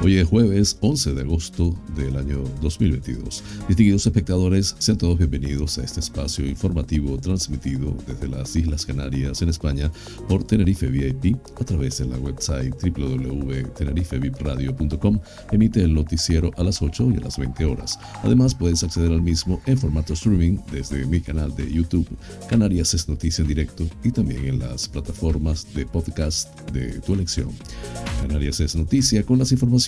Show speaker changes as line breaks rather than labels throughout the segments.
Hoy es jueves 11 de agosto del año 2022. Distinguidos espectadores, sean todos bienvenidos a este espacio informativo transmitido desde las Islas Canarias en España por Tenerife VIP a través de la website www.tenerifevipradio.com. Emite el noticiero a las 8 y a las 20 horas. Además, puedes acceder al mismo en formato streaming desde mi canal de YouTube, Canarias es Noticia en Directo, y también en las plataformas de podcast de tu elección. Canarias es Noticia con las informaciones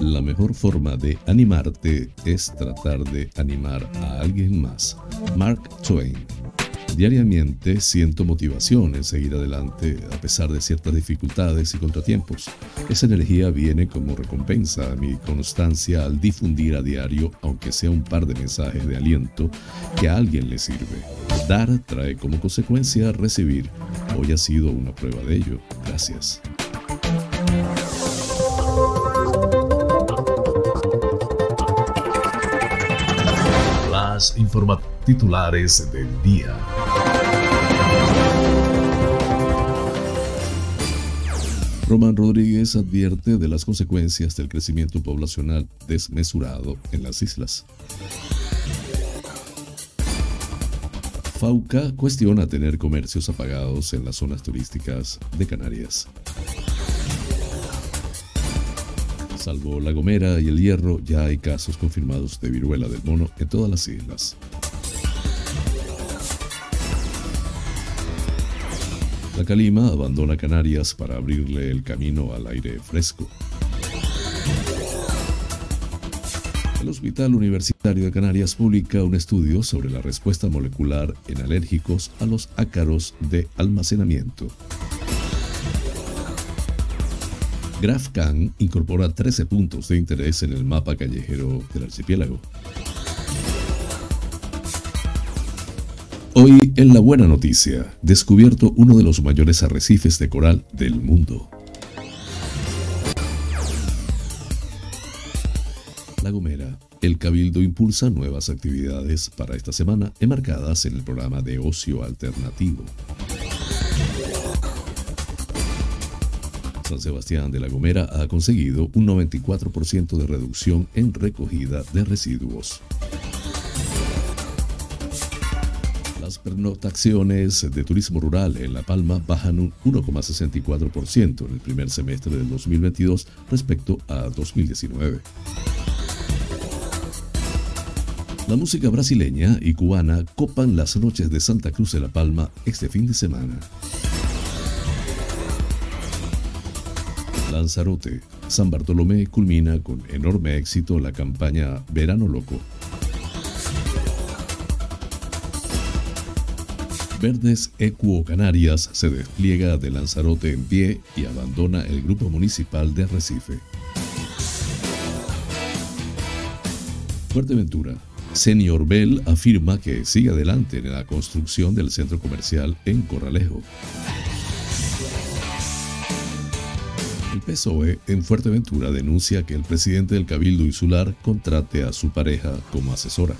La mejor forma de animarte es tratar de animar a alguien más. Mark Twain. Diariamente siento motivación en seguir adelante a pesar de ciertas dificultades y contratiempos. Esa energía viene como recompensa a mi constancia al difundir a diario, aunque sea un par de mensajes de aliento, que a alguien le sirve. Dar trae como consecuencia recibir. Hoy ha sido una prueba de ello. Gracias. Informa titulares del día. Román Rodríguez advierte de las consecuencias del crecimiento poblacional desmesurado en las islas. Fauca cuestiona tener comercios apagados en las zonas turísticas de Canarias. Salvo La Gomera y El Hierro, ya hay casos confirmados de viruela del mono en todas las islas. La Calima abandona Canarias para abrirle el camino al aire fresco. El Hospital Universitario de Canarias publica un estudio sobre la respuesta molecular en alérgicos a los ácaros de almacenamiento. GraphCan incorpora 13 puntos de interés en el mapa callejero del archipiélago. Hoy en La Buena Noticia, descubierto uno de los mayores arrecifes de coral del mundo. La Gomera. El Cabildo impulsa nuevas actividades para esta semana enmarcadas en el programa de ocio alternativo. San Sebastián de la Gomera ha conseguido un 94% de reducción en recogida de residuos. Las pernoctaciones de turismo rural en La Palma bajan un 1,64% en el primer semestre del 2022 respecto a 2019. La música brasileña y cubana copan las noches de Santa Cruz de La Palma este fin de semana. Lanzarote, San Bartolomé culmina con enorme éxito la campaña Verano Loco. Verdes Equo Canarias se despliega de Lanzarote en pie y abandona el grupo municipal de Arrecife. Fuerteventura. Senior Bell afirma que sigue adelante en la construcción del centro comercial en Corralejo. PSOE en Fuerteventura denuncia que el presidente del Cabildo Insular contrate a su pareja como asesora.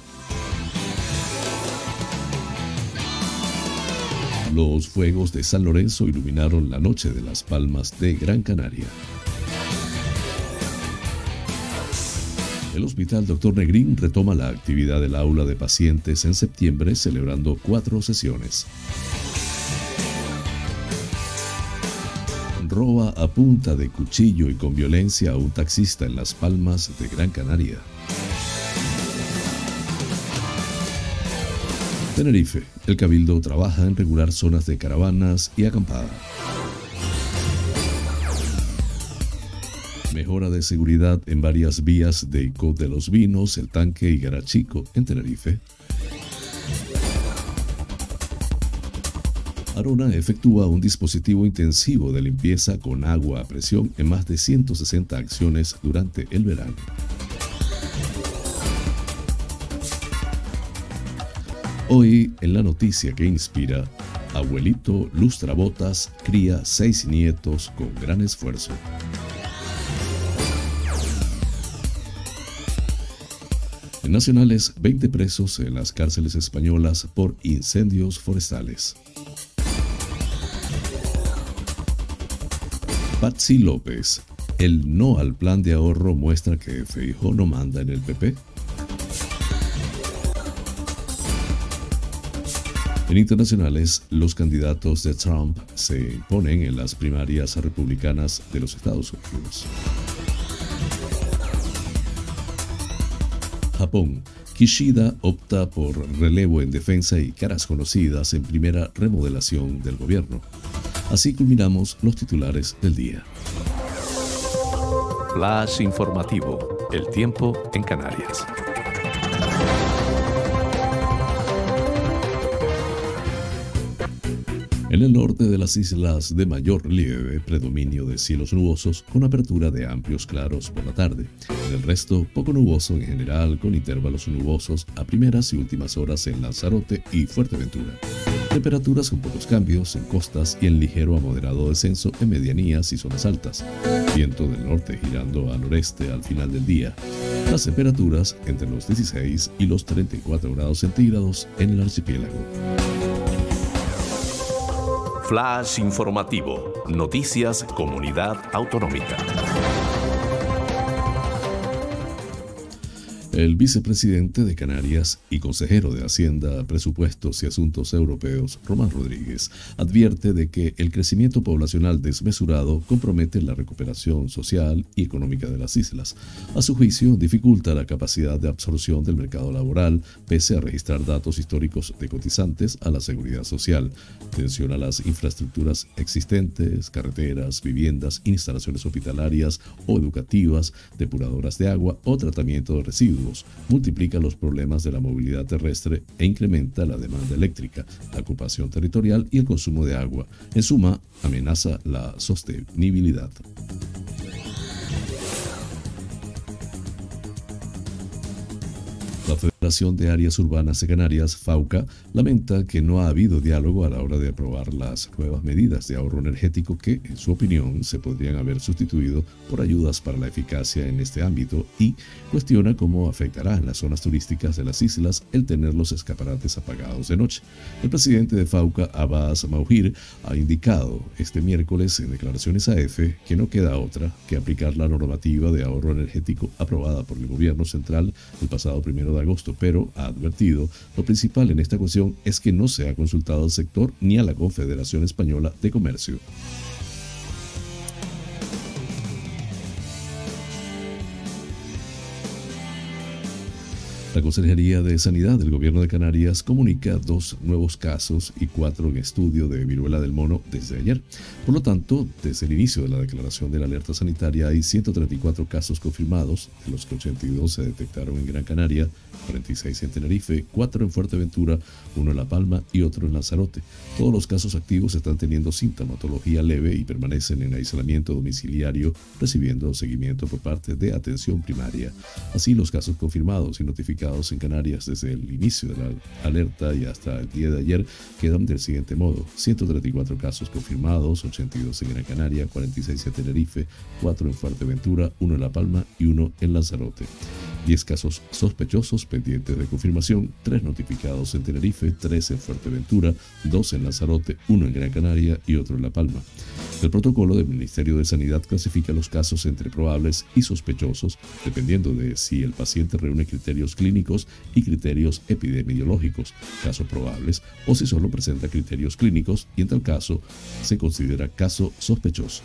Los fuegos de San Lorenzo iluminaron la noche de las Palmas de Gran Canaria. El Hospital Dr. Negrín retoma la actividad del aula de pacientes en septiembre celebrando cuatro sesiones. Roba a punta de cuchillo y con violencia a un taxista en Las Palmas de Gran Canaria. Tenerife. El Cabildo trabaja en regular zonas de caravanas y acampada. Mejora de seguridad en varias vías de Ico de los Vinos, El Tanque y Garachico en Tenerife. Arona efectúa un dispositivo intensivo de limpieza con agua a presión en más de 160 acciones durante el verano. Hoy, en la noticia que inspira, abuelito lustra botas, cría seis nietos con gran esfuerzo. En nacionales, 20 presos en las cárceles españolas por incendios forestales. Patsy López, el no al plan de ahorro muestra que Feijóo no manda en el PP. En internacionales, los candidatos de Trump se imponen en las primarias republicanas de los Estados Unidos. Japón. Kishida opta por relevo en defensa y caras conocidas en primera remodelación del gobierno. Así culminamos los titulares del día.
Flash informativo. El tiempo en Canarias.
En el norte de las islas de mayor relieve, predominio de cielos nubosos con apertura de amplios claros por la tarde. En el resto, poco nuboso en general, con intervalos nubosos a primeras y últimas horas en Lanzarote y Fuerteventura. Temperaturas con pocos cambios en costas y en ligero a moderado descenso en medianías y zonas altas. Viento del norte girando al noreste al final del día. Las temperaturas entre los 16 y los 34 grados centígrados en el archipiélago.
Flash informativo. Noticias Comunidad Autonómica.
El vicepresidente de Canarias y consejero de Hacienda, Presupuestos y Asuntos Europeos, Román Rodríguez, advierte de que el crecimiento poblacional desmesurado compromete la recuperación social y económica de las islas. A su juicio, dificulta la capacidad de absorción del mercado laboral, pese a registrar datos históricos de cotizantes a la seguridad social. Tensiona las infraestructuras existentes, carreteras, viviendas, instalaciones hospitalarias o educativas, depuradoras de agua o tratamiento de residuos multiplica los problemas de la movilidad terrestre e incrementa la demanda eléctrica, la ocupación territorial y el consumo de agua. En suma, amenaza la sostenibilidad. Federación de Áreas Urbanas de Canarias, FAUCA, lamenta que no ha habido diálogo a la hora de aprobar las nuevas medidas de ahorro energético que, en su opinión, se podrían haber sustituido por ayudas para la eficacia en este ámbito y cuestiona cómo afectará en las zonas turísticas de las islas el tener los escaparates apagados de noche. El presidente de FAUCA, Abbas Maujir, ha indicado este miércoles en declaraciones a EFE que no queda otra que aplicar la normativa de ahorro energético aprobada por el gobierno central el pasado primero de agosto, pero ha advertido, lo principal en esta cuestión es que no se ha consultado al sector ni a la Confederación Española de Comercio. La Consejería de Sanidad del Gobierno de Canarias comunica dos nuevos casos y cuatro en estudio de viruela del mono desde ayer. Por lo tanto, desde el inicio de la declaración de la alerta sanitaria hay 134 casos confirmados, de los que 82 se detectaron en Gran Canaria, 46 en Tenerife, 4 en Fuerteventura, uno en La Palma y otro en Lanzarote. Todos los casos activos están teniendo sintomatología leve y permanecen en aislamiento domiciliario, recibiendo seguimiento por parte de atención primaria. Así, los casos confirmados y notificados en Canarias desde el inicio de la alerta y hasta el día de ayer quedan del siguiente modo. 134 casos confirmados, 82 en Gran Canaria, 46 en Tenerife, 4 en Fuerteventura, 1 en La Palma y 1 en Lanzarote. 10 casos sospechosos pendientes de confirmación, 3 notificados en Tenerife, 3 en Fuerteventura, 2 en Lanzarote, 1 en Gran Canaria y otro en La Palma. El protocolo del Ministerio de Sanidad clasifica los casos entre probables y sospechosos, dependiendo de si el paciente reúne criterios clínicos y criterios epidemiológicos, casos probables, o si solo presenta criterios clínicos y en tal caso se considera caso sospechoso.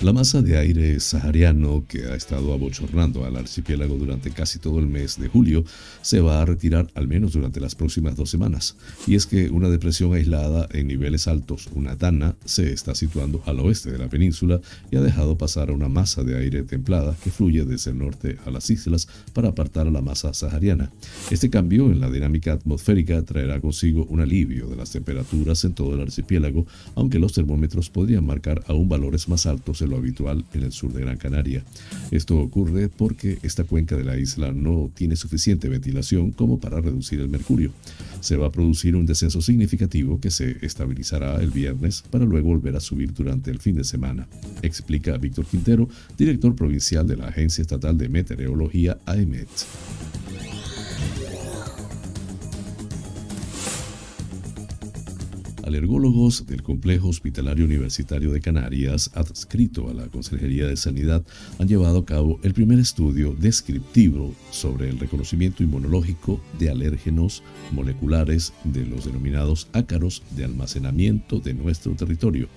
La masa de aire sahariano que ha estado abochornando al archipiélago durante casi todo el mes de julio se va a retirar al menos durante las próximas dos semanas. Y es que una depresión aislada en niveles altos, una dana, se está situando al oeste de la península y ha dejado pasar a una masa de aire templada que fluye desde el norte a las islas para apartar a la masa sahariana. Este cambio en la dinámica atmosférica traerá consigo un alivio de las temperaturas en todo el archipiélago, aunque los termómetros podrían marcar aún valores más altos lo habitual en el sur de Gran Canaria. Esto ocurre porque esta cuenca de la isla no tiene suficiente ventilación como para reducir el mercurio. Se va a producir un descenso significativo que se estabilizará el viernes para luego volver a subir durante el fin de semana, explica Víctor Quintero, director provincial de la Agencia Estatal de Meteorología AEMET. Alergólogos del Complejo Hospitalario Universitario de Canarias, adscrito a la Consejería de Sanidad, han llevado a cabo el primer estudio descriptivo sobre el reconocimiento inmunológico de alérgenos moleculares de los denominados ácaros de almacenamiento de nuestro territorio.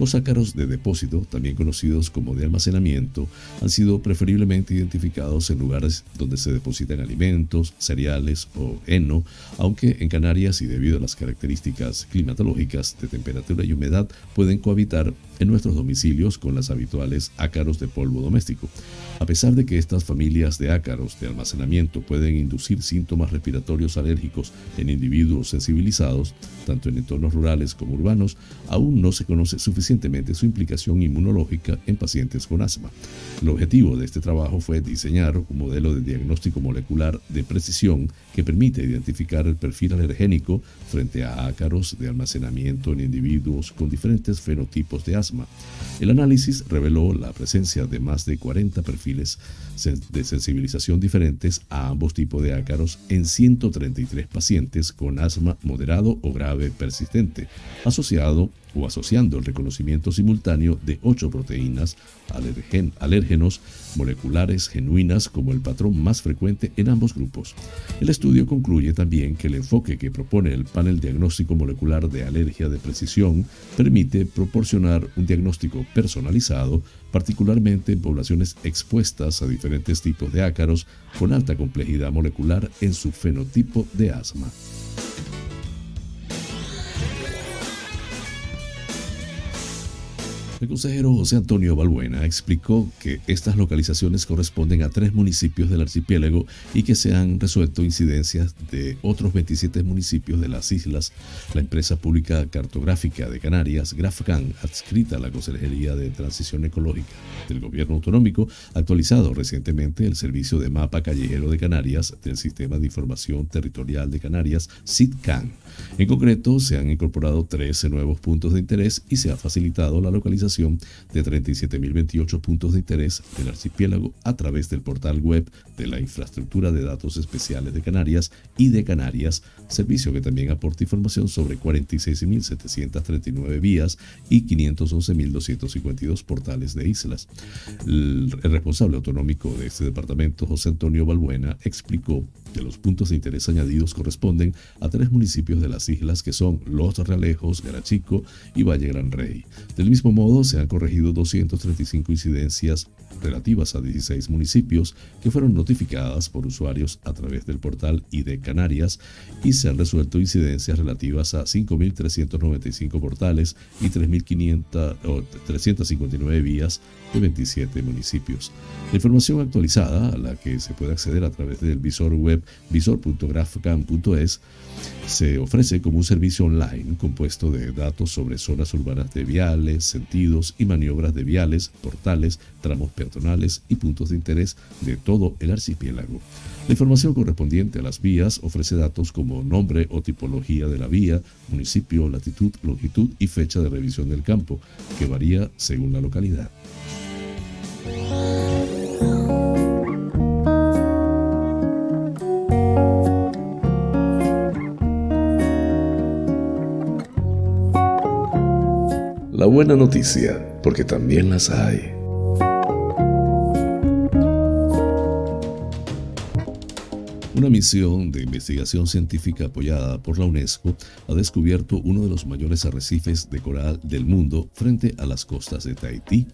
Los ácaros de depósito, también conocidos como de almacenamiento, han sido preferiblemente identificados en lugares donde se depositan alimentos, cereales o heno, aunque en Canarias y debido a las características climatológicas de temperatura y humedad pueden cohabitar en nuestros domicilios con las habituales ácaros de polvo doméstico. A pesar de que estas familias de ácaros de almacenamiento pueden inducir síntomas respiratorios alérgicos en individuos sensibilizados, tanto en entornos rurales como urbanos, aún no se conoce suficientemente su implicación inmunológica en pacientes con asma. El objetivo de este trabajo fue diseñar un modelo de diagnóstico molecular de precisión que permite identificar el perfil alergénico frente a ácaros de almacenamiento en individuos con diferentes fenotipos de asma. El análisis reveló la presencia de más de 40 perfiles de sensibilización diferentes a ambos tipos de ácaros en 133 pacientes con asma moderado o grave persistente, asociado o asociando el reconocimiento simultáneo de ocho proteínas alérgenos moleculares genuinas como el patrón más frecuente en ambos grupos. El estudio concluye también que el enfoque que propone el panel diagnóstico molecular de alergia de precisión permite proporcionar un diagnóstico personalizado, particularmente en poblaciones expuestas a diferentes tipos de ácaros con alta complejidad molecular en su fenotipo de asma. El consejero José Antonio Balbuena explicó que estas localizaciones corresponden a tres municipios del archipiélago y que se han resuelto incidencias de otros 27 municipios de las islas. La empresa pública cartográfica de Canarias, GrafCan, adscrita a la Consejería de Transición Ecológica del Gobierno Autonómico, ha actualizado recientemente el servicio de mapa callejero de Canarias del Sistema de Información Territorial de Canarias, SITCAN. En concreto, se han incorporado 13 nuevos puntos de interés y se ha facilitado la localización de 37.028 puntos de interés del archipiélago a través del portal web de la Infraestructura de Datos Especiales de Canarias y de Canarias, servicio que también aporta información sobre 46.739 vías y 511.252 portales de islas. El, responsable autonómico de este departamento, José Antonio Balbuena, explicó que los puntos de interés añadidos corresponden a tres municipios de las islas que son Los Realejos, Garachico y Valle Gran Rey. Del mismo modo, se han corregido 235 incidencias relativas a 16 municipios que fueron notificadas por usuarios a través del portal ID Canarias y se han resuelto incidencias relativas a 5.395 portales y 3.359 vías de 27 municipios. La información actualizada, a la que se puede acceder a través del visor web visor.grafcam.es, se ofrece como un servicio online compuesto de datos sobre zonas urbanas de viales, sentidos y maniobras de viales, portales, tramos peatonales y puntos de interés de todo el archipiélago. La información correspondiente a las vías ofrece datos como nombre o tipología de la vía, municipio, latitud, longitud y fecha de revisión del campo, que varía según la localidad. La buena noticia, porque también las hay. Una misión de investigación científica apoyada por la UNESCO ha descubierto uno de los mayores arrecifes de coral del mundo frente a las costas de Tahití.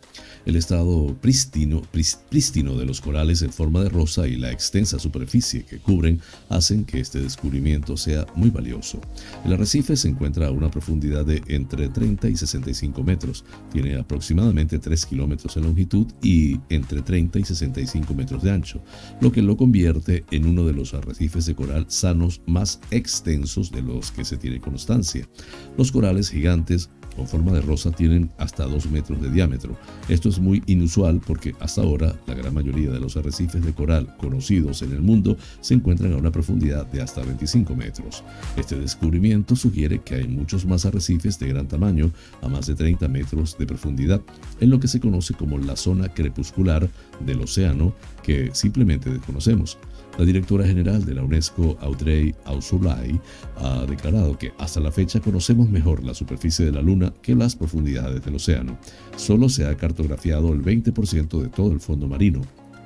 El estado prístino, prístino de los corales en forma de rosa y la extensa superficie que cubren hacen que este descubrimiento sea muy valioso. El arrecife se encuentra a una profundidad de entre 30 y 65 metros, tiene aproximadamente 3 kilómetros en longitud y entre 30 y 65 metros de ancho, lo que lo convierte en uno de los arrecifes de coral sanos más extensos de los que se tiene constancia. Los corales gigantes con forma de rosa tienen hasta 2 metros de diámetro. Esto es muy inusual porque hasta ahora la gran mayoría de los arrecifes de coral conocidos en el mundo se encuentran a una profundidad de hasta 25 metros. Este descubrimiento sugiere que hay muchos más arrecifes de gran tamaño a más de 30 metros de profundidad en lo que se conoce como la zona crepuscular del océano que simplemente desconocemos. La directora general de la UNESCO, Audrey Ausulay, ha declarado que hasta la fecha conocemos mejor la superficie de la Luna que las profundidades del océano. Solo se ha cartografiado el 20% de todo el fondo marino.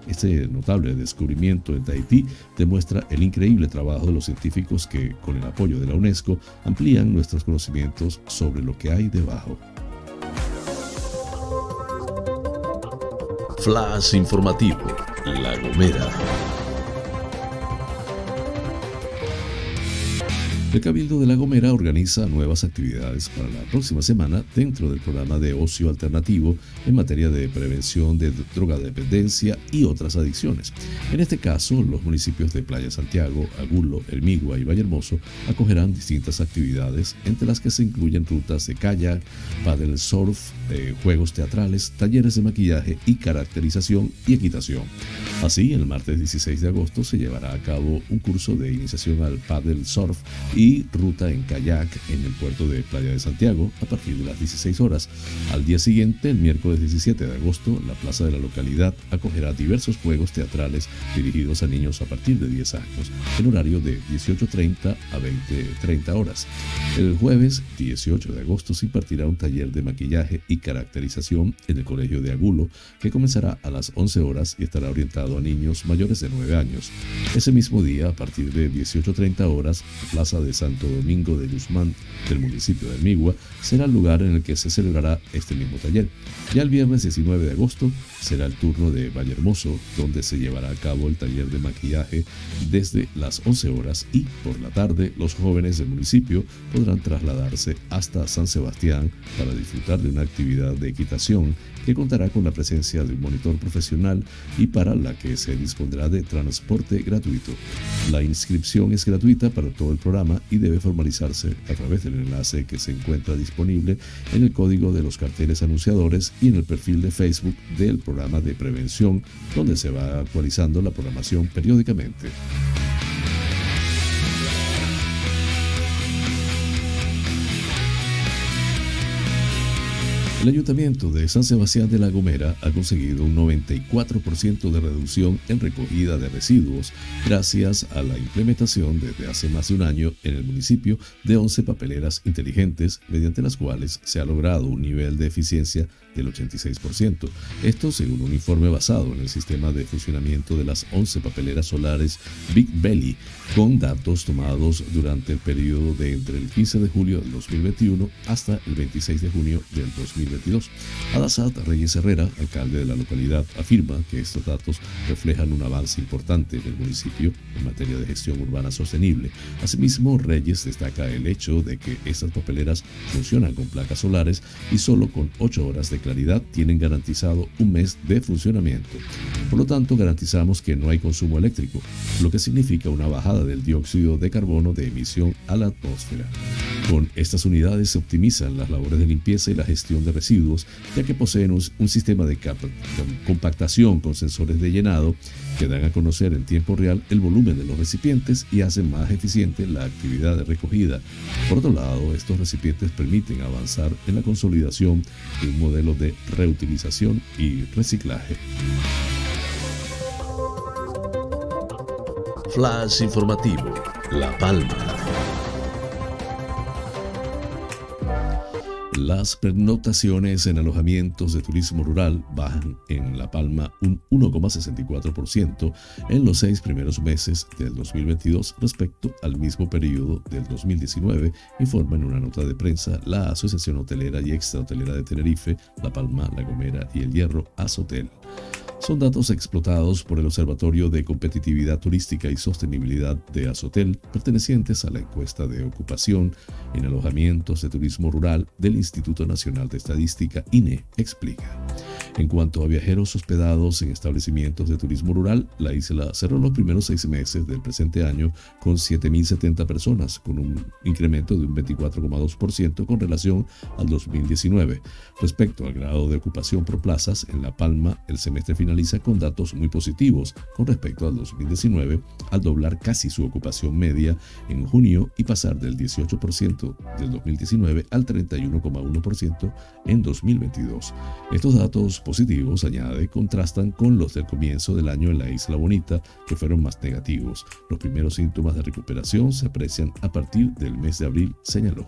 Este notable descubrimiento en Tahití demuestra el increíble trabajo de los científicos que, con el apoyo de la UNESCO, amplían nuestros conocimientos sobre lo que hay debajo.
Flash informativo, La Gomera.
El Cabildo de La Gomera organiza nuevas actividades para la próxima semana dentro del programa de ocio alternativo en materia de prevención de drogadependencia y otras adicciones. En este caso, los municipios de Playa Santiago, Agulo, Hermigua y Vallehermoso acogerán distintas actividades, entre las que se incluyen rutas de kayak, paddle surf, eh, juegos teatrales, talleres de maquillaje y caracterización y equitación. Así, el martes 16 de agosto se llevará a cabo un curso de iniciación al paddle surf ruta en kayak en el puerto de Playa de Santiago a partir de las 16 horas. Al día siguiente, el miércoles 17 de agosto, la plaza de la localidad acogerá diversos juegos teatrales dirigidos a niños a partir de 10 años, en horario de 18.30 a 20.30 horas. El jueves 18 de agosto se impartirá un taller de maquillaje y caracterización en el Colegio de Agulo, que comenzará a las 11 horas y estará orientado a niños mayores de 9 años. Ese mismo día, a partir de 18.30 horas, la plaza de de Santo Domingo de Guzmán del municipio de Migua será el lugar en el que se celebrará este mismo taller. Ya el viernes 19 de agosto será el turno de Vallehermoso, donde se llevará a cabo el taller de maquillaje desde las 11 horas y por la tarde los jóvenes del municipio podrán trasladarse hasta San Sebastián para disfrutar de una actividad de equitación que contará con la presencia de un monitor profesional y para la que se dispondrá de transporte gratuito. La inscripción es gratuita para todo el programa y debe formalizarse a través del enlace que se encuentra disponible en el código de los carteles anunciadores y en el perfil de Facebook del programa de prevención, donde se va actualizando la programación periódicamente. El ayuntamiento de San Sebastián de la Gomera ha conseguido un 94% de reducción en recogida de residuos gracias a la implementación desde hace más de un año en el municipio de 11 papeleras inteligentes mediante las cuales se ha logrado un nivel de eficiencia del 86%. Esto según un informe basado en el sistema de funcionamiento de las 11 papeleras solares Big Belly, con datos tomados durante el periodo de entre el 15 de julio del 2021 hasta el 26 de junio del 2022. Adasat Reyes Herrera, alcalde de la localidad, afirma que estos datos reflejan un avance importante en el municipio en materia de gestión urbana sostenible. Asimismo, Reyes destaca el hecho de que estas papeleras funcionan con placas solares y solo con 8 horas de claridad tienen garantizado un mes de funcionamiento. Por lo tanto, garantizamos que no hay consumo eléctrico, lo que significa una bajada del dióxido de carbono de emisión a la atmósfera. Con estas unidades se optimizan las labores de limpieza y la gestión de residuos, ya que poseen un, sistema de compactación con sensores de llenado que dan a conocer en tiempo real el volumen de los recipientes y hacen más eficiente la actividad de recogida. Por otro lado, estos recipientes permiten avanzar en la consolidación de un modelo de reutilización y reciclaje.
Flash informativo, La Palma.
Las pernotaciones en alojamientos de turismo rural bajan en La Palma un 1,64% en los seis primeros meses del 2022 respecto al mismo periodo del 2019, informa en una nota de prensa la Asociación Hotelera y Extrahotelera de Tenerife, La Palma, La Gomera y El Hierro, Azotel. Son datos explotados por el Observatorio de Competitividad Turística y Sostenibilidad de Azotel, pertenecientes a la encuesta de ocupación en alojamientos de turismo rural del Instituto Nacional de Estadística, INE, explica. En cuanto a viajeros hospedados en establecimientos de turismo rural, la isla cerró los primeros seis meses del presente año con 7.070 personas, con un incremento de un 24,2% con relación al 2019. Respecto al grado de ocupación por plazas, en La Palma el semestre con datos muy positivos con respecto al 2019, al doblar casi su ocupación media en junio y pasar del 18% del 2019 al 31,1% en 2022. Estos datos positivos, añade, contrastan con los del comienzo del año en la Isla Bonita, que fueron más negativos. Los primeros síntomas de recuperación se aprecian a partir del mes de abril, señaló.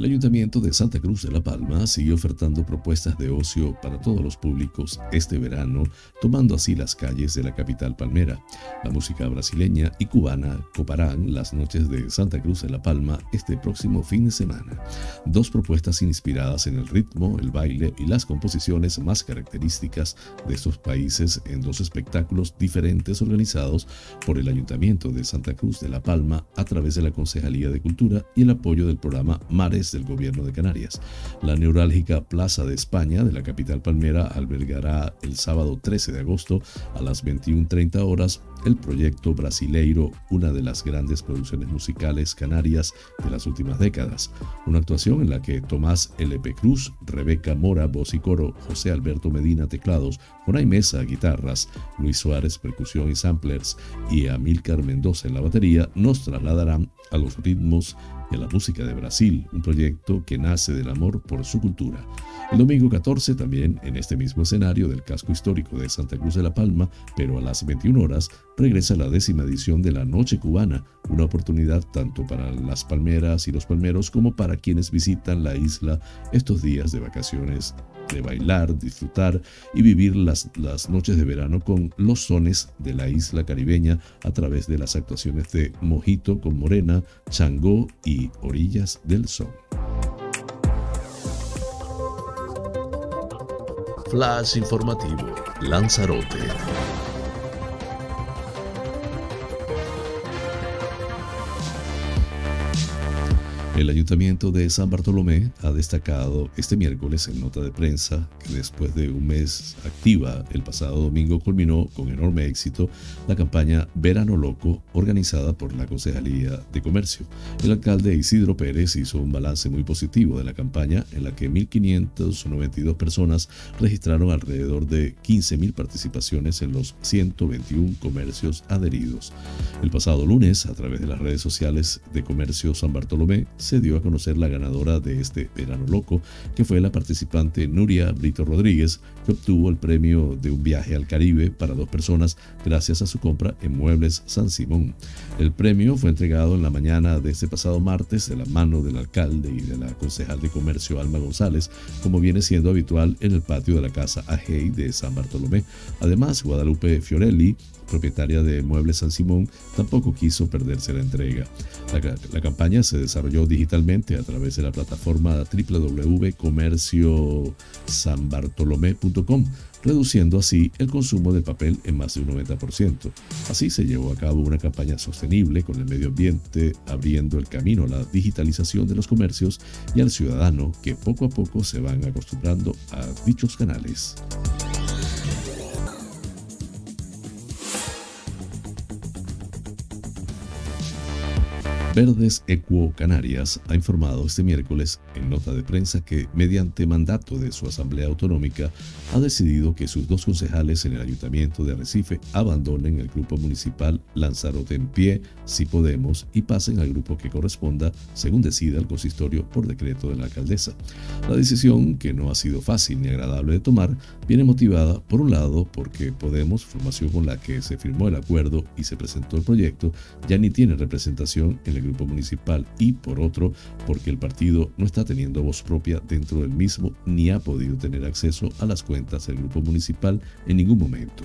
El Ayuntamiento de Santa Cruz de la Palma sigue ofertando propuestas de ocio para todos los públicos este verano, tomando así las calles de la capital palmera. La música brasileña y cubana coparán las noches de Santa Cruz de la Palma este próximo fin de semana. Dos propuestas inspiradas en el ritmo, el baile y las composiciones más características de estos países en dos espectáculos diferentes organizados por el Ayuntamiento de Santa Cruz de la Palma a través de la Concejalía de Cultura y el apoyo del programa Mares del gobierno de Canarias. La neurálgica Plaza de España de la capital palmera albergará el sábado 13 de agosto a las 21.30 horas el proyecto Brasileiro, una de las grandes producciones musicales canarias de las últimas décadas. Una actuación en la que Tomás L.P. Cruz, Rebeca Mora, voz y coro, José Alberto Medina, teclados, Jonay Mesa, guitarras, Luis Suárez, percusión y samplers y Amílcar Mendoza en la batería, nos trasladarán a los ritmos de la música de Brasil, un proyecto que nace del amor por su cultura. El domingo 14, también en este mismo escenario del casco histórico de Santa Cruz de la Palma, pero a las 21 horas, regresa la décima edición de la Noche Cubana, una oportunidad tanto para las palmeras y los palmeros como para quienes visitan la isla estos días de vacaciones de bailar, disfrutar y vivir las, las noches de verano con los sones de la isla caribeña a través de las actuaciones de Mojito con Morena, Changó y Orillas del Sol.
Flash informativo, Lanzarote.
El Ayuntamiento de San Bartolomé ha destacado este miércoles en nota de prensa que después de un mes activa, el pasado domingo culminó con enorme éxito la campaña Verano Loco organizada por la Concejalía de Comercio. El alcalde Isidro Pérez hizo un balance muy positivo de la campaña en la que 1.592 personas registraron alrededor de 15.000 participaciones en los 121 comercios adheridos. El pasado lunes, a través de las redes sociales de Comercio San Bartolomé, se dio a conocer la ganadora de este verano loco, que fue la participante Nuria Brito Rodríguez, que obtuvo el premio de un viaje al Caribe para dos personas gracias a su compra en Muebles San Simón. El premio fue entregado en la mañana de este pasado martes de la mano del alcalde y de la concejal de comercio Alma González, como viene siendo habitual en el patio de la casa Ajei de San Bartolomé. Además, Guadalupe Fiorelli propietaria de Muebles San Simón, tampoco quiso perderse la entrega. La, campaña se desarrolló digitalmente a través de la plataforma www.comerciosanbartolomé.com, reduciendo así el consumo de papel en más de un 90%. Así se llevó a cabo una campaña sostenible con el medio ambiente, abriendo el camino a la digitalización de los comercios y al ciudadano que poco a poco se van acostumbrando a dichos canales. Verdes Equo Canarias ha informado este miércoles en nota de prensa que, mediante mandato de su Asamblea Autonómica, ha decidido que sus dos concejales en el Ayuntamiento de Arrecife abandonen el grupo municipal Lanzarote en pie, si podemos, y pasen al grupo que corresponda, según decida el consistorio por decreto de la alcaldesa. La decisión, que no ha sido fácil ni agradable de tomar, viene motivada, por un lado, porque Podemos, formación con la que se firmó el acuerdo y se presentó el proyecto, ya ni tiene representación en el grupo municipal y por otro porque el partido no está teniendo voz propia dentro del mismo ni ha podido tener acceso a las cuentas del grupo municipal en ningún momento.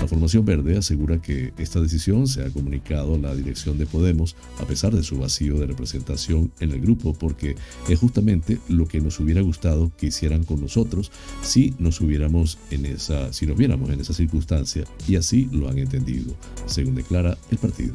La formación verde asegura que esta decisión se ha comunicado a la dirección de Podemos a pesar de su vacío de representación en el grupo porque es justamente lo que nos hubiera gustado que hicieran con nosotros si nos hubiéramos en esa si nos viéramos en esa circunstancia y así lo han entendido, según declara el partido.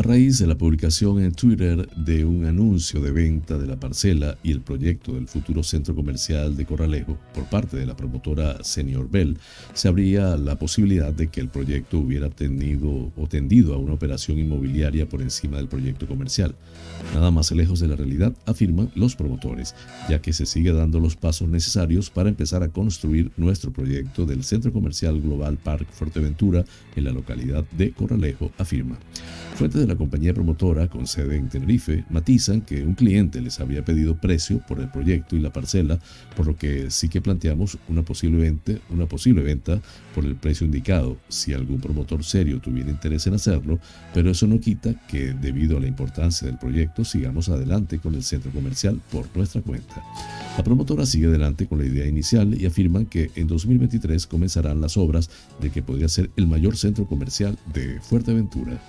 A raíz de la publicación en Twitter de un anuncio de venta de la parcela y el proyecto del futuro centro comercial de Corralejo por parte de la promotora Senior Bell, se abría la posibilidad de que el proyecto hubiera tenido o tendido a una operación inmobiliaria por encima del proyecto comercial. Nada más lejos de la realidad, afirman los promotores, ya que se sigue dando los pasos necesarios para empezar a construir nuestro proyecto del Centro Comercial Global Park Fuerteventura en la localidad de Corralejo, afirma. Fuentes de la compañía promotora con sede en Tenerife matizan que un cliente les había pedido precio por el proyecto y la parcela, por lo que sí que planteamos una posible, venta, una posible venta por el precio indicado, si algún promotor serio tuviera interés en hacerlo, pero eso no quita que debido a la importancia del proyecto sigamos adelante con el centro comercial por nuestra cuenta. La promotora sigue adelante con la idea inicial y afirman que en 2023 comenzarán las obras de que podría ser el mayor centro comercial de Fuerteventura.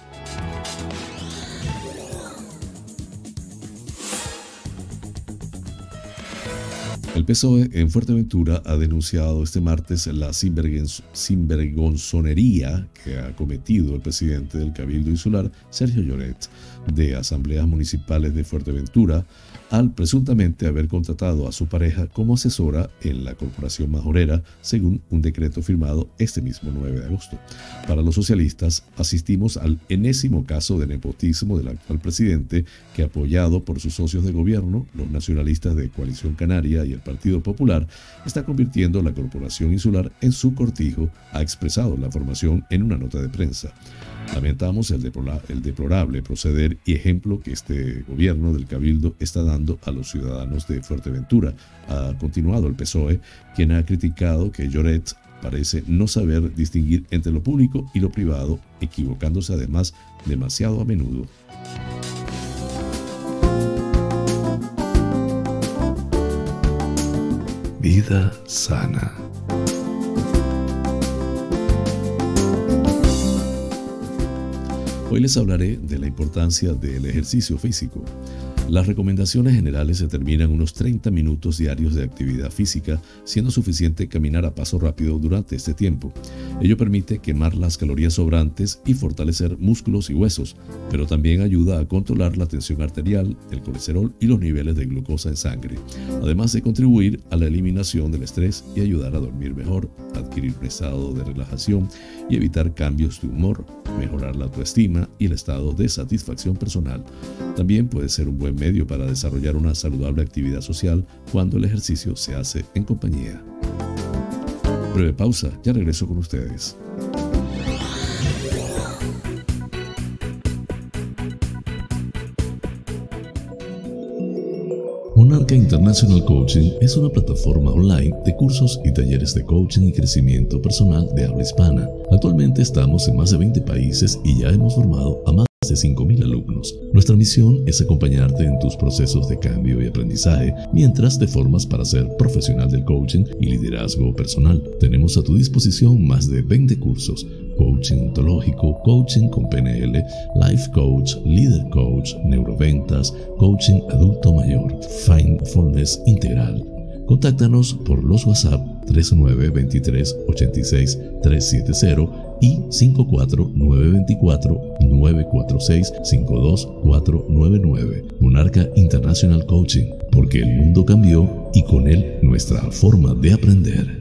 El PSOE en Fuerteventura ha denunciado este martes la sinvergonzonería que ha cometido el presidente del Cabildo Insular, Sergio Lloret, de asambleas municipales de Fuerteventura, al presuntamente haber contratado a su pareja como asesora en la Corporación Majorera, según un decreto firmado este mismo 9 de agosto. Para los socialistas, asistimos al enésimo caso de nepotismo del actual presidente, que apoyado por sus socios de gobierno, los nacionalistas de Coalición Canaria y el Partido Popular, está convirtiendo la Corporación Insular en su cortijo, ha expresado la formación en una nota de prensa. Lamentamos el, deplorable proceder y ejemplo que este gobierno del Cabildo está dando a los ciudadanos de Fuerteventura. Ha continuado el PSOE, quien ha criticado que Lloret parece no saber distinguir entre lo público y lo privado, equivocándose además demasiado a menudo.
Vida sana.
Hoy les hablaré de la importancia del ejercicio físico. Las recomendaciones generales determinan unos 30 minutos diarios de actividad física, siendo suficiente caminar a paso rápido durante este tiempo. Ello permite quemar las calorías sobrantes y fortalecer músculos y huesos, pero también ayuda a controlar la tensión arterial, el colesterol y los niveles de glucosa en sangre, además de contribuir a la eliminación del estrés y ayudar a dormir mejor, adquirir un estado de relajación y evitar cambios de humor, mejorar la autoestima y el estado de satisfacción personal. También puede ser un buen medio para desarrollar una saludable actividad social cuando el ejercicio se hace en compañía. Breve pausa, ya regreso con ustedes. International Coaching es una plataforma online de cursos y talleres de coaching y crecimiento personal de habla hispana. Actualmente estamos en más de 20 países y ya hemos formado a más de 5.000 alumnos. Nuestra misión es acompañarte en tus procesos de cambio y aprendizaje mientras te formas para ser profesional del coaching y liderazgo personal. Tenemos a tu disposición más de 20 cursos, coaching ontológico, coaching con PNL, life coach, leader coach, neuroventas, coaching adulto mayor, mindfulness integral. Contáctanos por los WhatsApp 3923 86 370 y 54924-946-52499. Monarca International Coaching, porque el mundo cambió y con él nuestra forma de aprender.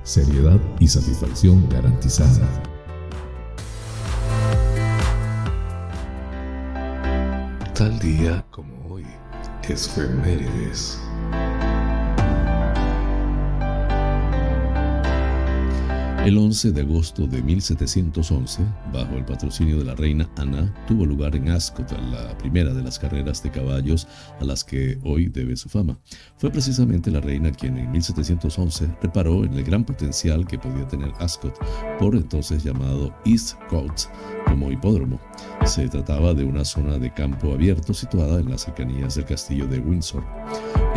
seriedad y satisfacción garantizada. Tal día como hoy, es Femérides. El 11 de agosto de 1711, bajo el patrocinio de la reina Ana, tuvo lugar en Ascot la primera de las carreras de caballos a las que hoy debe su fama. Fue precisamente la reina quien en 1711 reparó en el gran potencial que podía tener Ascot, por entonces llamado East Court, como hipódromo. Se trataba de una zona de campo abierto situada en las cercanías del castillo de Windsor.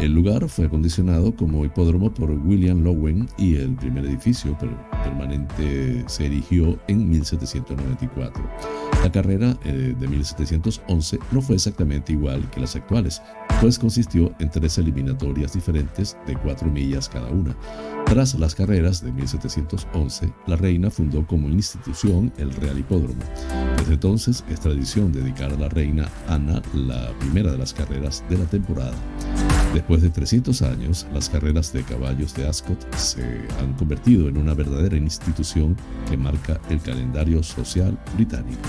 El lugar fue acondicionado como hipódromo por William Lowen y el primer edificio permanente se erigió en 1794. La carrera eh, de 1711 no fue exactamente igual que las actuales, pues consistió en tres eliminatorias diferentes de cuatro millas cada una. Tras las carreras de 1711, la reina fundó como institución el Real Hipódromo. Desde entonces es tradición dedicar a la reina Ana la primera de las carreras de la temporada. Después de 300 años, las carreras de caballos de Ascot se han convertido en una verdadera institución que marca el calendario social británico.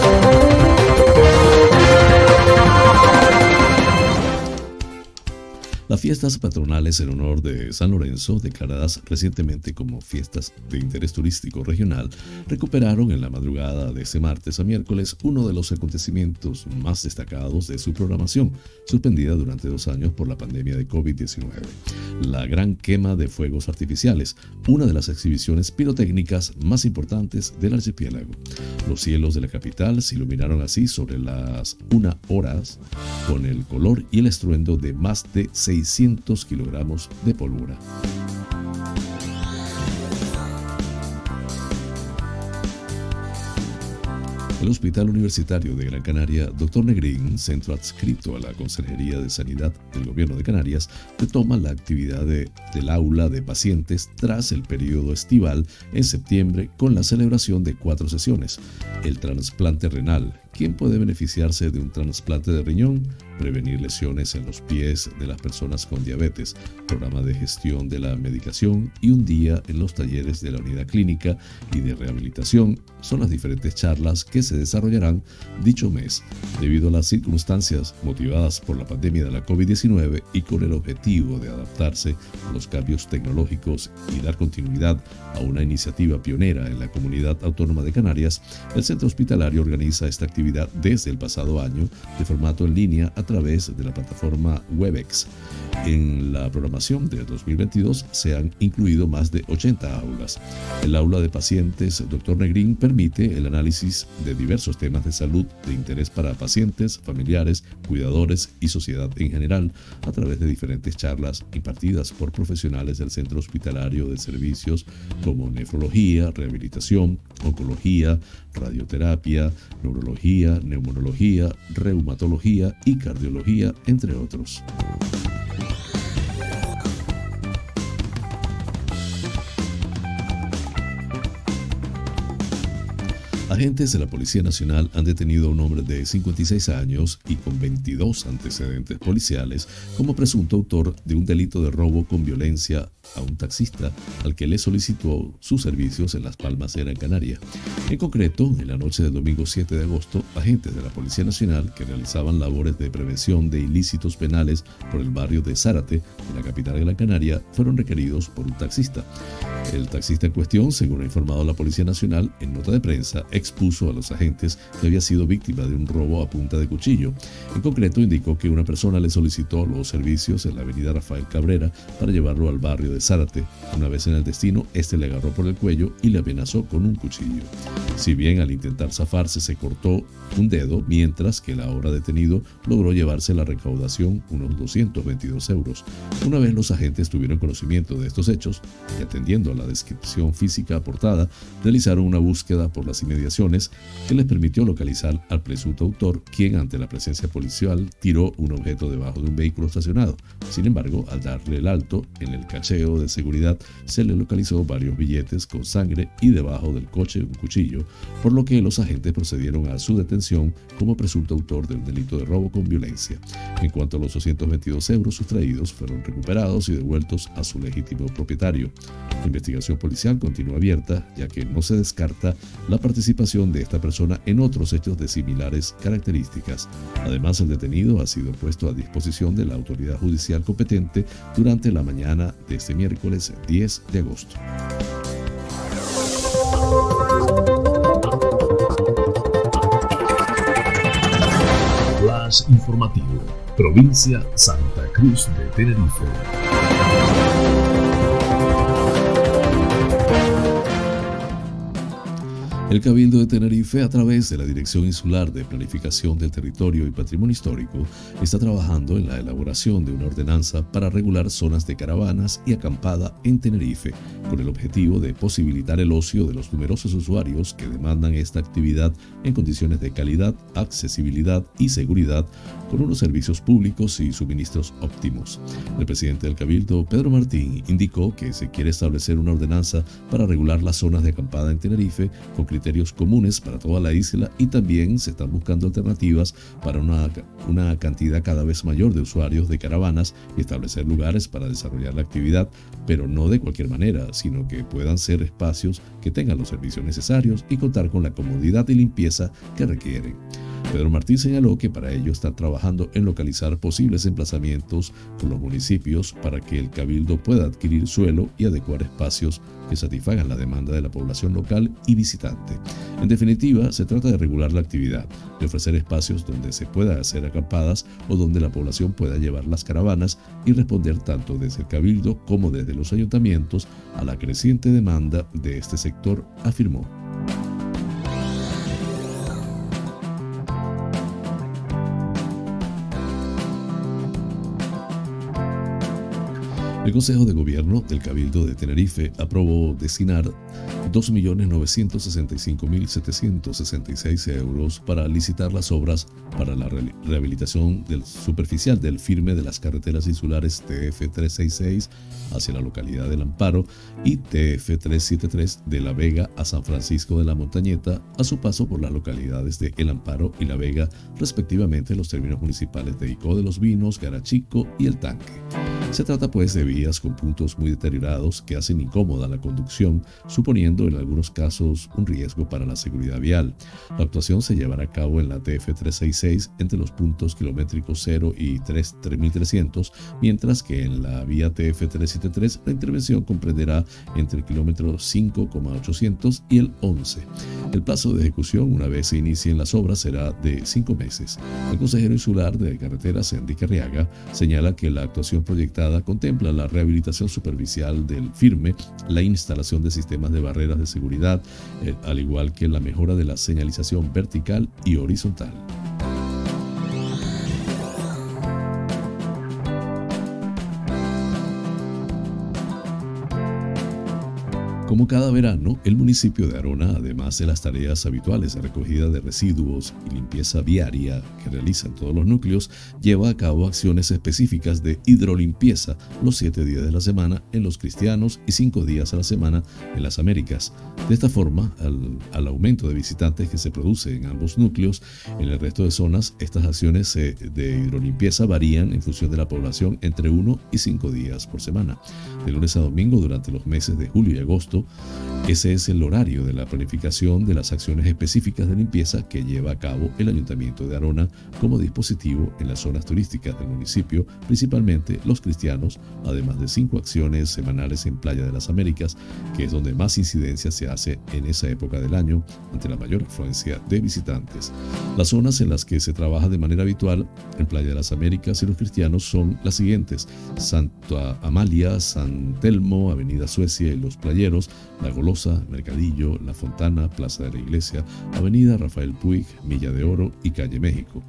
Las fiestas patronales en honor de San Lorenzo, declaradas recientemente como fiestas de interés turístico regional, recuperaron en la madrugada de ese martes a miércoles uno de los acontecimientos más destacados de su programación, suspendida durante dos años por la pandemia de COVID-19. La gran quema de fuegos artificiales, una de las exhibiciones pirotécnicas más importantes del archipiélago. Los cielos de la capital se iluminaron así sobre las una horas con el color y el estruendo de más de 6 600 kilogramos de pólvora. El Hospital Universitario de Gran Canaria, Dr. Negrín, centro adscrito a la Consejería de Sanidad del Gobierno de Canarias, retoma la actividad del aula de pacientes tras el periodo estival en septiembre con la celebración de cuatro sesiones. El trasplante renal, ¿Quién puede beneficiarse de un trasplante de riñón? Prevenir lesiones en los pies de las personas con diabetes, programa de gestión de la medicación y un día en los talleres de la unidad clínica y de rehabilitación son las diferentes charlas que se desarrollarán dicho mes, debido a las circunstancias motivadas por la pandemia de la COVID-19 y con el objetivo de adaptarse a los cambios tecnológicos y dar continuidad a una iniciativa pionera en la comunidad autónoma de Canarias, el centro hospitalario organiza esta actividad desde el pasado año de formato en línea a través de la plataforma Webex. En la programación de 2022 se han incluido más de 80 aulas. El aula de pacientes Dr. Negrín permite el análisis de diversos temas de salud de interés para pacientes, familiares, cuidadores y sociedad en general a través de diferentes charlas impartidas por profesionales del centro hospitalario de servicios como nefrología, rehabilitación, oncología, radioterapia, neurología, neumonología, reumatología y cardiología, entre otros. Agentes de la Policía Nacional han detenido a un hombre de 56 años y con 22 antecedentes policiales como presunto autor de un delito de robo con violencia a un taxista al que le solicitó sus servicios en Las Palmas Gran Canaria. En concreto, en la noche del domingo 7 de agosto, agentes de la Policía Nacional que realizaban labores de prevención de ilícitos penales por el barrio de Zárate, en la capital de Gran Canaria, fueron requeridos por un taxista. El taxista en cuestión, según ha informado la Policía Nacional en nota de prensa, expuso a los agentes que había sido víctima de un robo a punta de cuchillo. En concreto, indicó que una persona le solicitó los servicios en la avenida Rafael Cabrera para llevarlo al barrio de Zárate. Una vez en el destino, este le agarró por el cuello y le amenazó con un cuchillo. Si bien al intentar zafarse se cortó un dedo, mientras que el ahora detenido logró llevarse la recaudación unos 222 euros. Una vez los agentes tuvieron conocimiento de estos hechos y atendiendo a la descripción física aportada, realizaron una búsqueda por las inmediaciones que les permitió localizar al presunto autor, quien ante la presencia policial tiró un objeto debajo de un vehículo estacionado. Sin embargo, al darle el alto en el de seguridad, se le localizó varios billetes con sangre y debajo del coche un cuchillo, por lo que los agentes procedieron a su detención como presunto autor del delito de robo con violencia. En cuanto a los 222 euros sustraídos, fueron recuperados y devueltos a su legítimo propietario. La investigación policial continúa abierta, ya que no se descarta la participación de esta persona en otros hechos de similares características. Además, el detenido ha sido puesto a disposición de la autoridad judicial competente durante la mañana de este miércoles 10 de agosto.
Informativo, provincia Santa Cruz de Tenerife.
El Cabildo de Tenerife, a través de la Dirección Insular de Planificación del Territorio y Patrimonio Histórico, está trabajando en la elaboración de una ordenanza para regular zonas de caravanas y acampada en Tenerife, con el objetivo de posibilitar el ocio de los numerosos usuarios que demandan esta actividad en condiciones de calidad, accesibilidad y seguridad, con unos servicios públicos y suministros óptimos. El presidente del Cabildo, Pedro Martín, indicó que se quiere establecer una ordenanza para regular las zonas de acampada en Tenerife criterios comunes para toda la isla y también se están buscando alternativas para una, una cantidad cada vez mayor de usuarios de caravanas y establecer lugares para desarrollar la actividad, pero no de cualquier manera, sino que puedan ser espacios que tengan los servicios necesarios y contar con la comodidad y limpieza que requieren. Pedro Martín señaló que para ello está trabajando en localizar posibles emplazamientos con los municipios para que el cabildo pueda adquirir suelo y adecuar espacios que satisfagan la demanda de la población local y visitante. En definitiva, se trata de regular la actividad, de ofrecer espacios donde se pueda hacer acampadas o donde la población pueda llevar las caravanas y responder tanto desde el cabildo como desde los ayuntamientos a la creciente demanda de este sector, afirmó. El Consejo de Gobierno del Cabildo de Tenerife aprobó destinar 2.965.766 euros para licitar las obras para la rehabilitación del superficial del firme de las carreteras insulares TF366 hacia la localidad del Amparo y TF373 de La Vega a San Francisco de la Montañeta a su paso por las localidades de El Amparo y La Vega, respectivamente en los términos municipales de Icó de los Vinos, Garachico y El Tanque. Se trata pues de vías con puntos muy deteriorados que hacen incómoda la conducción, suponiendo en algunos casos un riesgo para la seguridad vial. La actuación se llevará a cabo en la TF 366 entre los puntos kilométricos 0 y 3, 3300, mientras que en la vía TF 373 la intervención comprenderá entre el kilómetro 5,800 y el 11. El plazo de ejecución, una vez se inicien las obras, será de cinco meses. El consejero insular de carreteras, Enrique Arriaga, señala que la actuación proyectada contempla la rehabilitación superficial del firme, la instalación de sistemas de barreras de seguridad, eh, al igual que la mejora de la señalización vertical y horizontal. Como cada verano, el municipio de Arona, además de las tareas habituales de recogida de residuos y limpieza viaria que realizan todos los núcleos, lleva a cabo acciones específicas de hidrolimpieza los siete días de la semana en los cristianos y cinco días a la semana en las Américas. De esta forma, al, aumento de visitantes que se produce en ambos núcleos, en el resto de zonas, estas acciones de hidrolimpieza varían en función de la población entre uno y cinco días por semana. De lunes a domingo, durante los meses de julio y agosto, ese es el horario de la planificación de las acciones específicas de limpieza que lleva a cabo el Ayuntamiento de Arona como dispositivo en las zonas turísticas del municipio, principalmente los cristianos, además de cinco acciones semanales en Playa de las Américas, que es donde más incidencia se hace en esa época del año ante la mayor afluencia de visitantes. Las zonas en las que se trabaja de manera habitual en Playa de las Américas y los cristianos son las siguientes: Santa Amalia, San Telmo, Avenida Suecia y Los Playeros, La Golosa, Mercadillo, La Fontana, Plaza de la Iglesia, Avenida Rafael Puig, Milla de Oro y Calle México.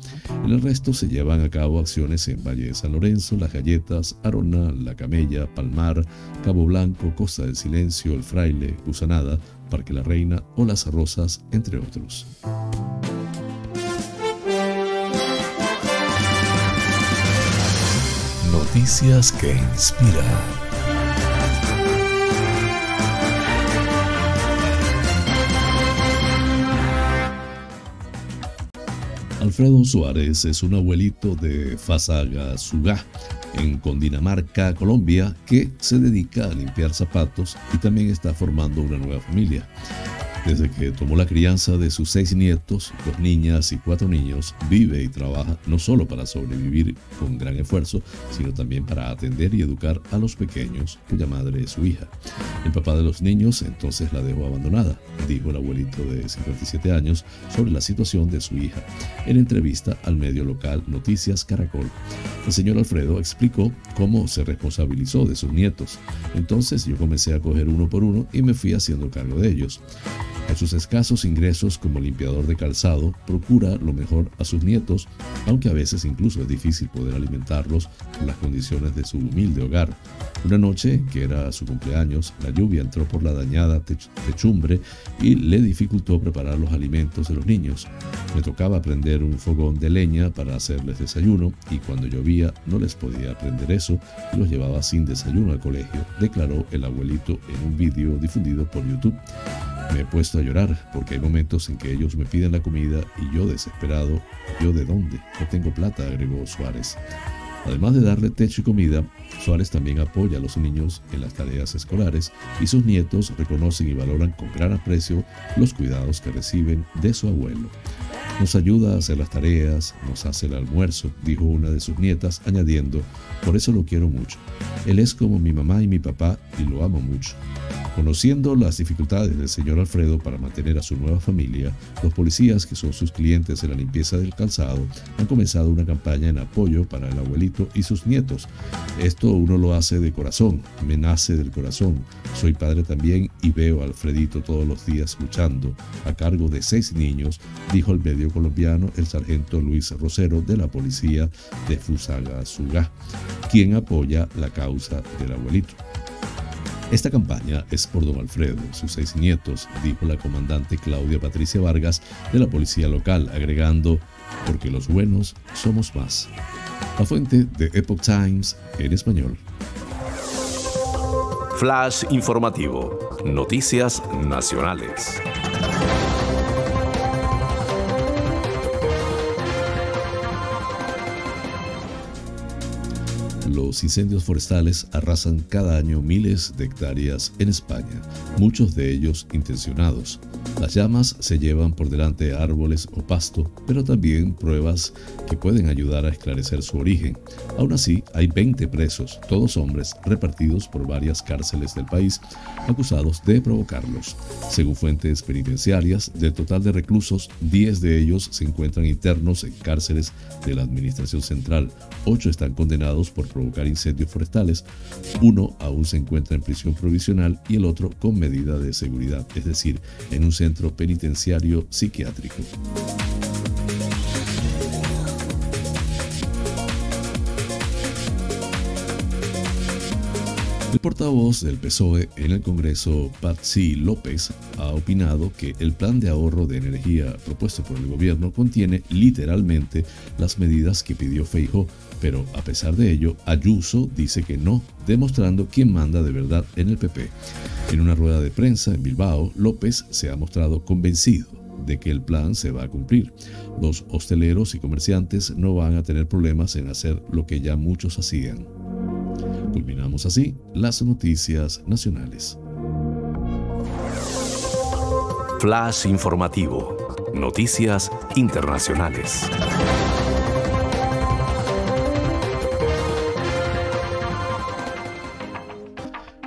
En el resto se llevan a cabo acciones en Valle de San Lorenzo, Las Galletas, Arona, La Camella, Palmar, Cabo Blanco, Costa del Silencio, El Fraile, Gusanada, Parque La Reina o Las Rosas, entre otros.
Noticias que inspiran.
Alfredo Suárez es un abuelito de Fasagasugá, en Condinamarca, Colombia, que se dedica a limpiar zapatos y también está formando una nueva familia. Desde que tomó la crianza de sus seis nietos, dos niñas y cuatro niños, vive y trabaja no solo para sobrevivir con gran esfuerzo, sino también para atender y educar a los pequeños, cuya madre es su hija. El papá de los niños entonces la dejó abandonada, dijo el abuelito de 57 años sobre la situación de su hija en entrevista al medio local Noticias Caracol. El señor Alfredo explicó cómo se responsabilizó de sus nietos. Entonces yo comencé a coger uno por uno y me fui haciendo cargo de ellos. A sus escasos ingresos como limpiador de calzado, procura lo mejor a sus nietos, aunque a veces incluso es difícil poder alimentarlos por las condiciones de su humilde hogar. Una noche, que era su cumpleaños, la lluvia entró por la dañada techumbre y le dificultó preparar los alimentos de los niños. Me tocaba prender un fogón de leña para hacerles desayuno y cuando llovía no les podía prender eso y los llevaba sin desayuno al colegio, declaró el abuelito en un vídeo difundido por YouTube. Me he puesto a llorar porque hay momentos en que ellos me piden la comida y yo desesperado, ¿yo de dónde? No tengo plata, agregó Suárez. Además de darle techo y comida, Suárez también apoya a los niños en las tareas escolares y sus nietos reconocen y valoran con gran aprecio los cuidados que reciben de su abuelo. Nos ayuda a hacer las tareas, nos hace el almuerzo, dijo una de sus nietas, añadiendo, por eso lo quiero mucho. Él es como mi mamá y mi papá y lo amo mucho. Conociendo las dificultades del señor Alfredo para mantener a su nueva familia, los policías, que son sus clientes en la limpieza del calzado, han comenzado una campaña en apoyo para el abuelito y sus nietos. Esto uno lo hace de corazón, me nace del corazón. Soy padre también y veo a Alfredito todos los días luchando a cargo de seis niños, dijo el medio colombiano el sargento Luis Rosero de la policía de Fusagasugá, quien apoya la causa del abuelito. Esta campaña es por don Alfredo, sus seis nietos, dijo la comandante Claudia Patricia Vargas de la policía local, agregando, porque los buenos somos más. La fuente de Epoch Times en español.
Flash informativo. Noticias nacionales.
Los incendios forestales arrasan cada año miles de hectáreas en España, muchos de ellos intencionados. Las llamas se llevan por delante árboles o pasto, pero también pruebas que pueden ayudar a esclarecer su origen. Aún así, hay 20 presos, todos hombres, repartidos por varias cárceles del país, acusados de provocarlos. Según fuentes penitenciarias, del total de reclusos, 10 de ellos se encuentran internos en cárceles de la Administración Central, 8 están condenados por provocar incendios forestales, uno aún se encuentra en prisión provisional y el otro con medida de seguridad, es decir, en un centro penitenciario psiquiátrico. Portavoz del PSOE en el Congreso, Patsy López, ha opinado que el plan de ahorro de energía propuesto por el gobierno contiene literalmente las medidas que pidió Feijo, pero a pesar de ello, Ayuso dice que no, demostrando quién manda de verdad en el PP. En una rueda de prensa en Bilbao, López se ha mostrado convencido de que el plan se va a cumplir. Los hosteleros y comerciantes no van a tener problemas en hacer lo que ya muchos hacían. Culminamos así las noticias nacionales.
Flash informativo. Noticias internacionales.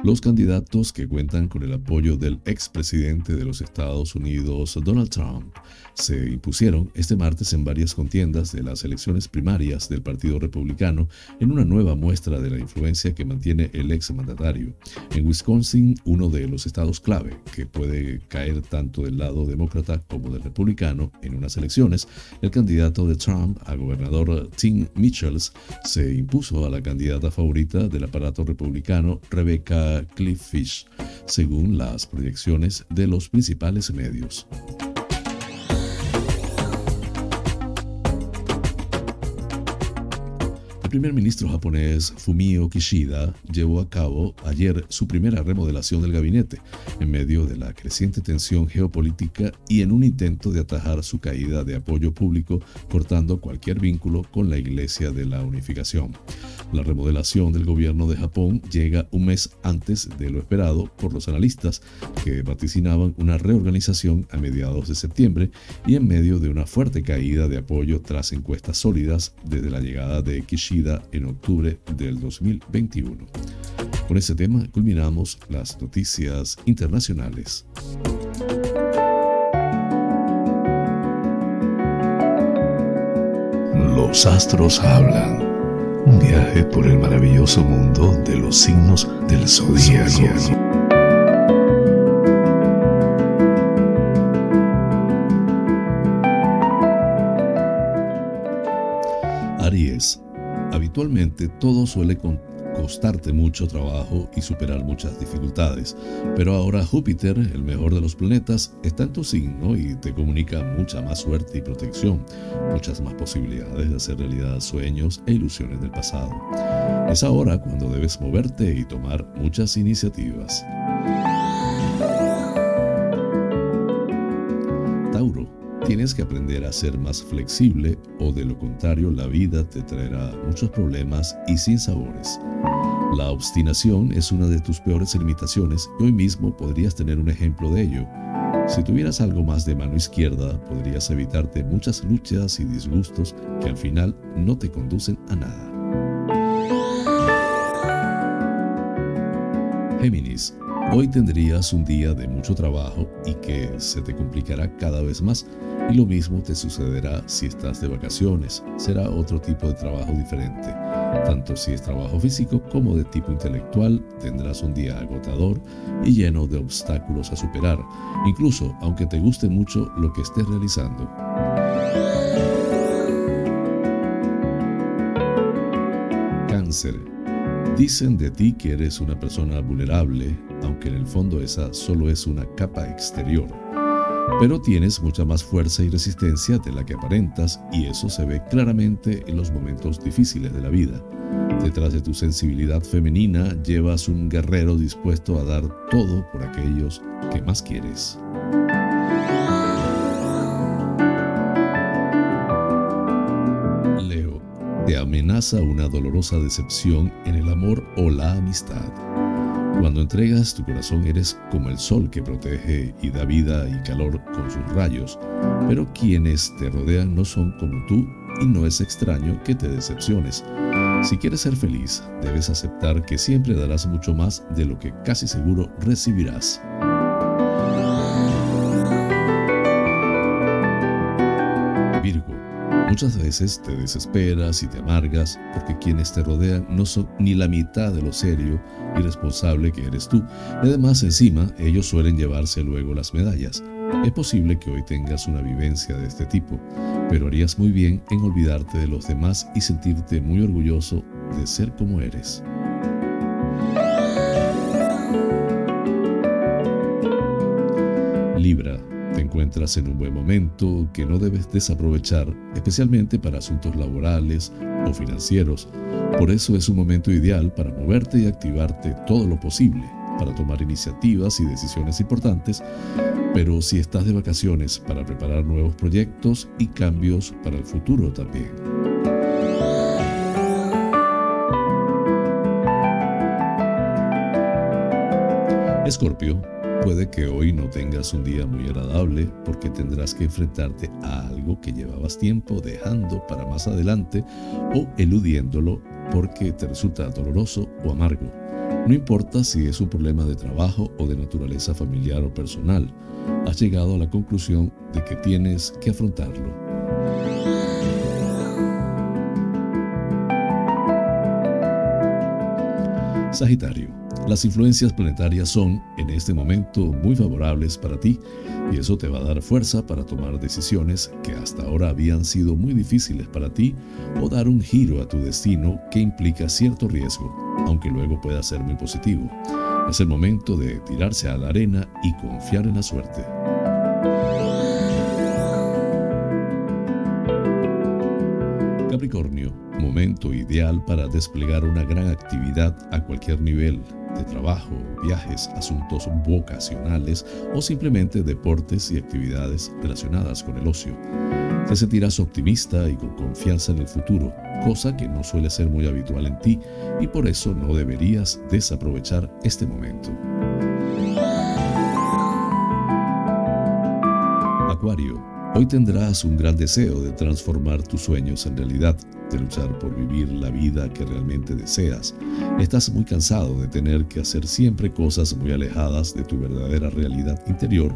Los candidatos que cuentan con el apoyo del expresidente de los Estados Unidos, Donald Trump, se impusieron este martes en varias contiendas de las elecciones primarias del Partido Republicano en una nueva muestra de la influencia que mantiene el ex mandatario. En Wisconsin, uno de los estados clave que puede caer tanto del lado demócrata como del republicano en unas elecciones, el candidato de Trump a gobernador Tim Michels se impuso a la candidata favorita del aparato republicano, Rebecca Cliff según las proyecciones de los principales medios. El primer ministro japonés Fumio Kishida llevó a cabo ayer su primera remodelación del gabinete, en medio de la creciente tensión geopolítica y en un intento de atajar su caída de apoyo público, cortando cualquier vínculo con la Iglesia de la Unificación. La remodelación del gobierno de Japón llega un mes antes de lo esperado por los analistas, que vaticinaban una reorganización a mediados de septiembre y en medio de una fuerte caída de apoyo tras encuestas sólidas desde la llegada de Kishida en octubre del 2021. Con este tema culminamos las noticias internacionales.
Los astros hablan. Un viaje por el maravilloso mundo de los signos del zodíaco.
Aries. Habitualmente todo suele costarte mucho trabajo y superar muchas dificultades. Pero ahora Júpiter, el mejor de los planetas, está en tu signo y te comunica mucha más suerte y protección, muchas más posibilidades de hacer realidad sueños e ilusiones del pasado. Es ahora cuando debes moverte y tomar muchas iniciativas. Tauro, tienes que aprender a ser más flexible o de lo contrario la vida te traerá muchos problemas y sin sabores. La obstinación es una de tus peores limitaciones y hoy mismo podrías tener un ejemplo de ello. Si tuvieras algo más de mano izquierda, podrías evitarte muchas luchas y disgustos que al final no te conducen a nada. Géminis, hoy tendrías un día de mucho trabajo y que se te complicará cada vez más y lo mismo te sucederá si estás de vacaciones. Será otro tipo de trabajo diferente. Tanto si es trabajo físico como de tipo intelectual, tendrás un día agotador y lleno de obstáculos a superar, incluso aunque te guste mucho lo que estés realizando. Cáncer. Dicen de ti que eres una persona vulnerable, aunque en el fondo esa solo es una capa exterior pero tienes mucha más fuerza y resistencia de la que aparentas y eso se ve claramente en los momentos difíciles de la vida. Detrás de tu sensibilidad femenina llevas un guerrero dispuesto a dar todo por aquellos que más quieres. Leo, te amenaza una dolorosa decepción en el amor o la amistad. Cuando entregas tu corazón eres como el sol que protege y da vida y calor con sus rayos, pero quienes te rodean no son como tú y no es extraño que te decepciones. Si quieres ser feliz, debes aceptar que siempre darás mucho más de lo que casi seguro recibirás. Muchas veces te desesperas y te amargas porque quienes te rodean no son ni la mitad de lo serio y responsable que eres tú. Además, encima, ellos suelen llevarse luego las medallas. Es posible que hoy tengas una vivencia de este tipo, pero harías muy bien en olvidarte de los demás y sentirte muy orgulloso de ser como eres. Libra encuentras en un buen momento que no debes desaprovechar, especialmente para asuntos laborales o financieros. Por eso es un momento ideal para moverte y activarte todo lo posible, para tomar iniciativas y decisiones importantes, pero si estás de vacaciones para preparar nuevos proyectos y cambios para el futuro también. Escorpio Puede que hoy no tengas un día muy agradable porque tendrás que enfrentarte a algo que llevabas tiempo dejando para más adelante o eludiéndolo porque te resulta doloroso o amargo. No importa si es un problema de trabajo o de naturaleza familiar o personal, has llegado a la conclusión de que tienes que afrontarlo. Sagitario. Las influencias planetarias son, en este momento, muy favorables para ti y eso te va a dar fuerza para tomar decisiones que hasta ahora habían sido muy difíciles para ti o dar un giro a tu destino que implica cierto riesgo, aunque luego pueda ser muy positivo. Es el momento de tirarse a la arena y confiar en la suerte. Capricornio, momento ideal para desplegar una gran actividad a cualquier nivel, de trabajo, viajes, asuntos vocacionales o simplemente deportes y actividades relacionadas con el ocio. Te sentirás optimista y con confianza en el futuro, cosa que no suele ser muy habitual en ti y por eso no deberías desaprovechar este momento. Acuario Hoy tendrás un gran deseo de transformar tus sueños en realidad, luchar por vivir la vida que realmente deseas. Estás muy cansado de tener que hacer siempre cosas muy alejadas de tu verdadera realidad interior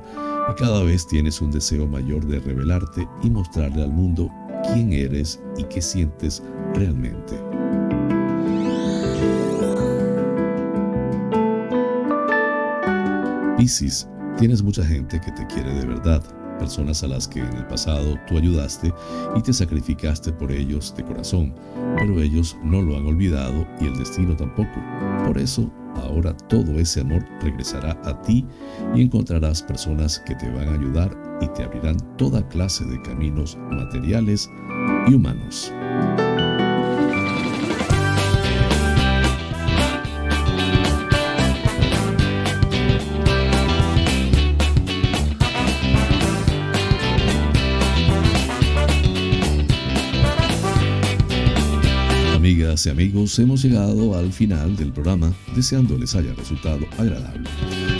y cada vez tienes un deseo mayor de revelarte y mostrarle al mundo quién eres y qué sientes realmente. Piscis, tienes mucha gente que te quiere de verdad personas a las que en el pasado tú ayudaste y te sacrificaste por ellos de corazón, pero ellos no lo han olvidado y el destino tampoco. Por eso, ahora todo ese amor regresará a ti y encontrarás personas que te van a ayudar y te abrirán toda clase de caminos materiales y humanos. Amigos, hemos llegado al final del programa, deseando les haya resultado agradable.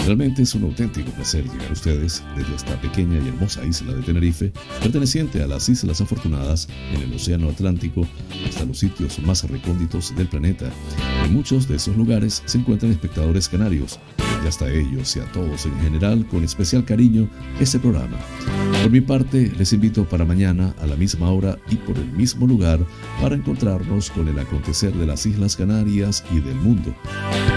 Realmente es un auténtico placer llegar a ustedes desde esta pequeña y hermosa isla de Tenerife, perteneciente a las Islas Afortunadas en el Océano Atlántico, hasta los sitios más recónditos del planeta. En muchos de esos lugares se encuentran espectadores canarios, y hasta ellos y a todos en general con especial cariño este programa. Por mi parte, les invito para mañana a la misma hora y por el mismo lugar para encontrarnos con el acontecer de las Islas Canarias y del mundo.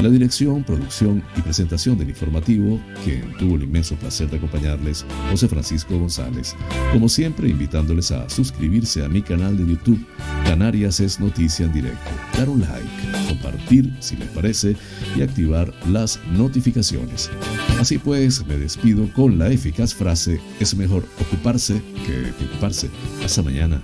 la dirección, producción y presentación del informativo, quien tuvo el inmenso placer de acompañarles, José Francisco González. Como siempre, invitándoles a suscribirse a mi canal de YouTube, Canarias es Noticia en Directo, dar un like, compartir si les parece y activar las notificaciones. Así pues, me despido con la eficaz frase, es mejor ocuparse que preocuparse. Hasta mañana.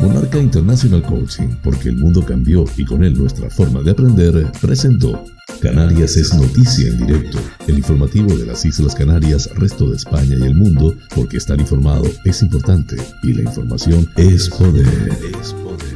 Monarca International Coaching, porque el mundo cambió y con él nuestra forma de aprender, presentó Canarias es noticia en directo, el informativo de las Islas Canarias, resto de España y el mundo, porque estar informado es importante y la información es poder. Es poder.